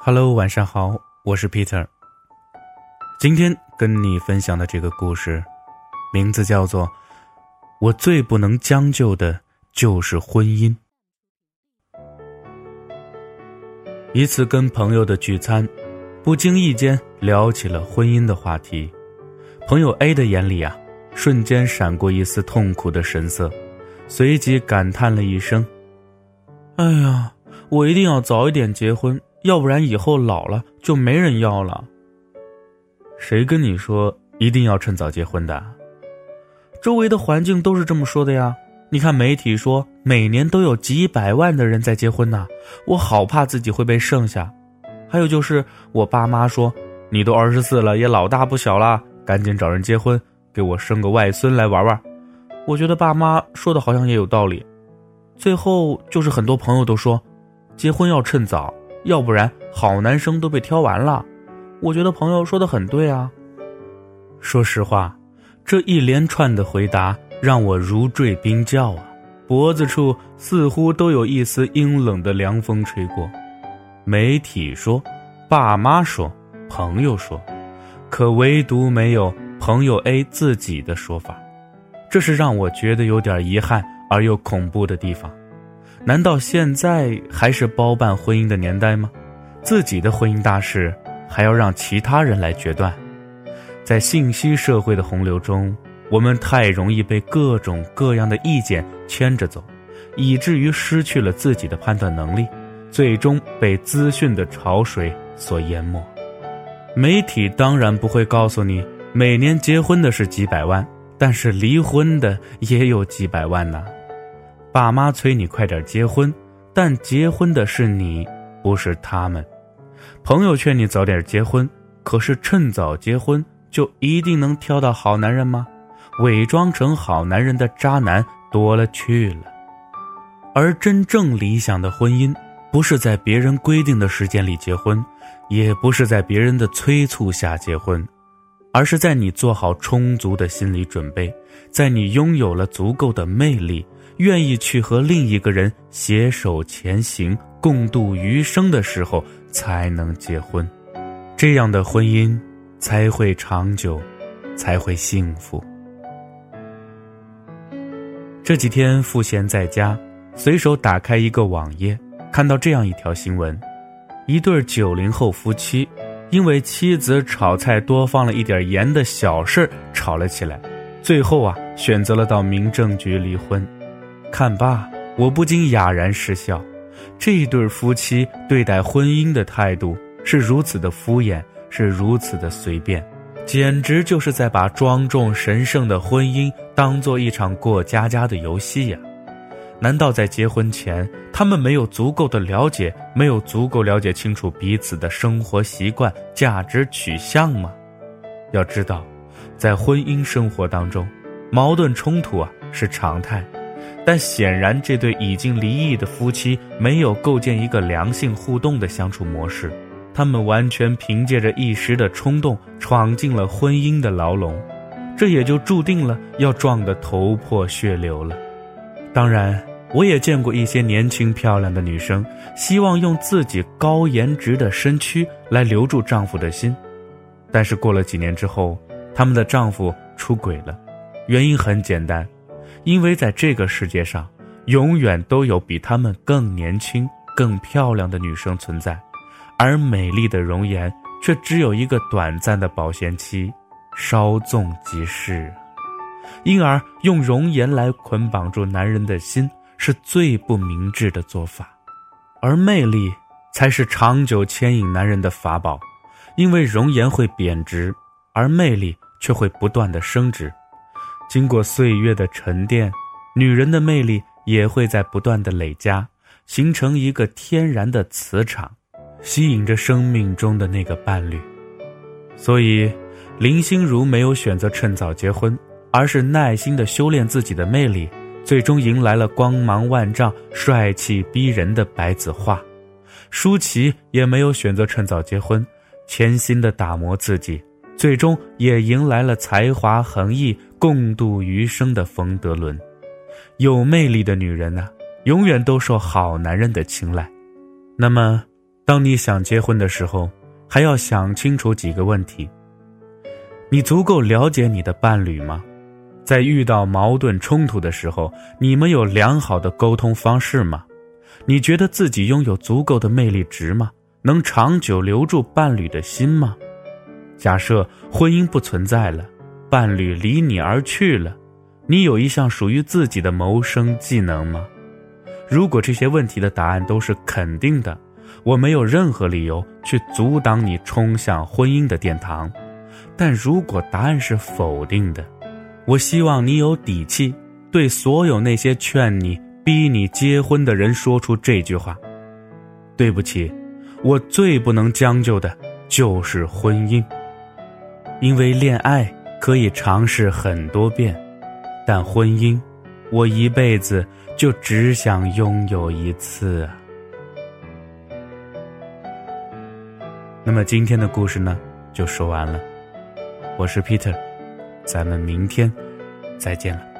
Hello，晚上好，我是 Peter。今天跟你分享的这个故事，名字叫做《我最不能将就的就是婚姻》。一次跟朋友的聚餐，不经意间聊起了婚姻的话题。朋友 A 的眼里啊，瞬间闪过一丝痛苦的神色，随即感叹了一声：“哎呀，我一定要早一点结婚。”要不然以后老了就没人要了。谁跟你说一定要趁早结婚的？周围的环境都是这么说的呀。你看媒体说每年都有几百万的人在结婚呢，我好怕自己会被剩下。还有就是我爸妈说，你都二十四了，也老大不小了，赶紧找人结婚，给我生个外孙来玩玩。我觉得爸妈说的好像也有道理。最后就是很多朋友都说，结婚要趁早。要不然，好男生都被挑完了。我觉得朋友说的很对啊。说实话，这一连串的回答让我如坠冰窖啊，脖子处似乎都有一丝阴冷的凉风吹过。媒体说，爸妈说，朋友说，可唯独没有朋友 A 自己的说法，这是让我觉得有点遗憾而又恐怖的地方。难道现在还是包办婚姻的年代吗？自己的婚姻大事还要让其他人来决断？在信息社会的洪流中，我们太容易被各种各样的意见牵着走，以至于失去了自己的判断能力，最终被资讯的潮水所淹没。媒体当然不会告诉你，每年结婚的是几百万，但是离婚的也有几百万呢。爸妈催你快点结婚，但结婚的是你，不是他们。朋友劝你早点结婚，可是趁早结婚就一定能挑到好男人吗？伪装成好男人的渣男多了去了。而真正理想的婚姻，不是在别人规定的时间里结婚，也不是在别人的催促下结婚，而是在你做好充足的心理准备，在你拥有了足够的魅力。愿意去和另一个人携手前行、共度余生的时候，才能结婚，这样的婚姻才会长久，才会幸福。这几天赋闲在家，随手打开一个网页，看到这样一条新闻：一对九零后夫妻，因为妻子炒菜多放了一点盐的小事吵了起来，最后啊，选择了到民政局离婚。看罢，我不禁哑然失笑。这对夫妻对待婚姻的态度是如此的敷衍，是如此的随便，简直就是在把庄重神圣的婚姻当做一场过家家的游戏呀！难道在结婚前，他们没有足够的了解，没有足够了解清楚彼此的生活习惯、价值取向吗？要知道，在婚姻生活当中，矛盾冲突啊是常态。但显然，这对已经离异的夫妻没有构建一个良性互动的相处模式，他们完全凭借着一时的冲动闯进了婚姻的牢笼，这也就注定了要撞得头破血流了。当然，我也见过一些年轻漂亮的女生，希望用自己高颜值的身躯来留住丈夫的心，但是过了几年之后，他们的丈夫出轨了，原因很简单。因为在这个世界上，永远都有比她们更年轻、更漂亮的女生存在，而美丽的容颜却只有一个短暂的保鲜期，稍纵即逝。因而，用容颜来捆绑住男人的心是最不明智的做法，而魅力才是长久牵引男人的法宝。因为容颜会贬值，而魅力却会不断的升值。经过岁月的沉淀，女人的魅力也会在不断的累加，形成一个天然的磁场，吸引着生命中的那个伴侣。所以，林心如没有选择趁早结婚，而是耐心的修炼自己的魅力，最终迎来了光芒万丈、帅气逼人的白子画。舒淇也没有选择趁早结婚，潜心的打磨自己。最终也迎来了才华横溢、共度余生的冯德伦。有魅力的女人呢，永远都受好男人的青睐。那么，当你想结婚的时候，还要想清楚几个问题：你足够了解你的伴侣吗？在遇到矛盾冲突的时候，你们有良好的沟通方式吗？你觉得自己拥有足够的魅力值吗？能长久留住伴侣的心吗？假设婚姻不存在了，伴侣离你而去了，你有一项属于自己的谋生技能吗？如果这些问题的答案都是肯定的，我没有任何理由去阻挡你冲向婚姻的殿堂。但如果答案是否定的，我希望你有底气，对所有那些劝你、逼你结婚的人说出这句话：“对不起，我最不能将就的就是婚姻。因为恋爱可以尝试很多遍，但婚姻，我一辈子就只想拥有一次。”那么今天的故事呢，就说完了。我是 Peter。咱们明天再见了。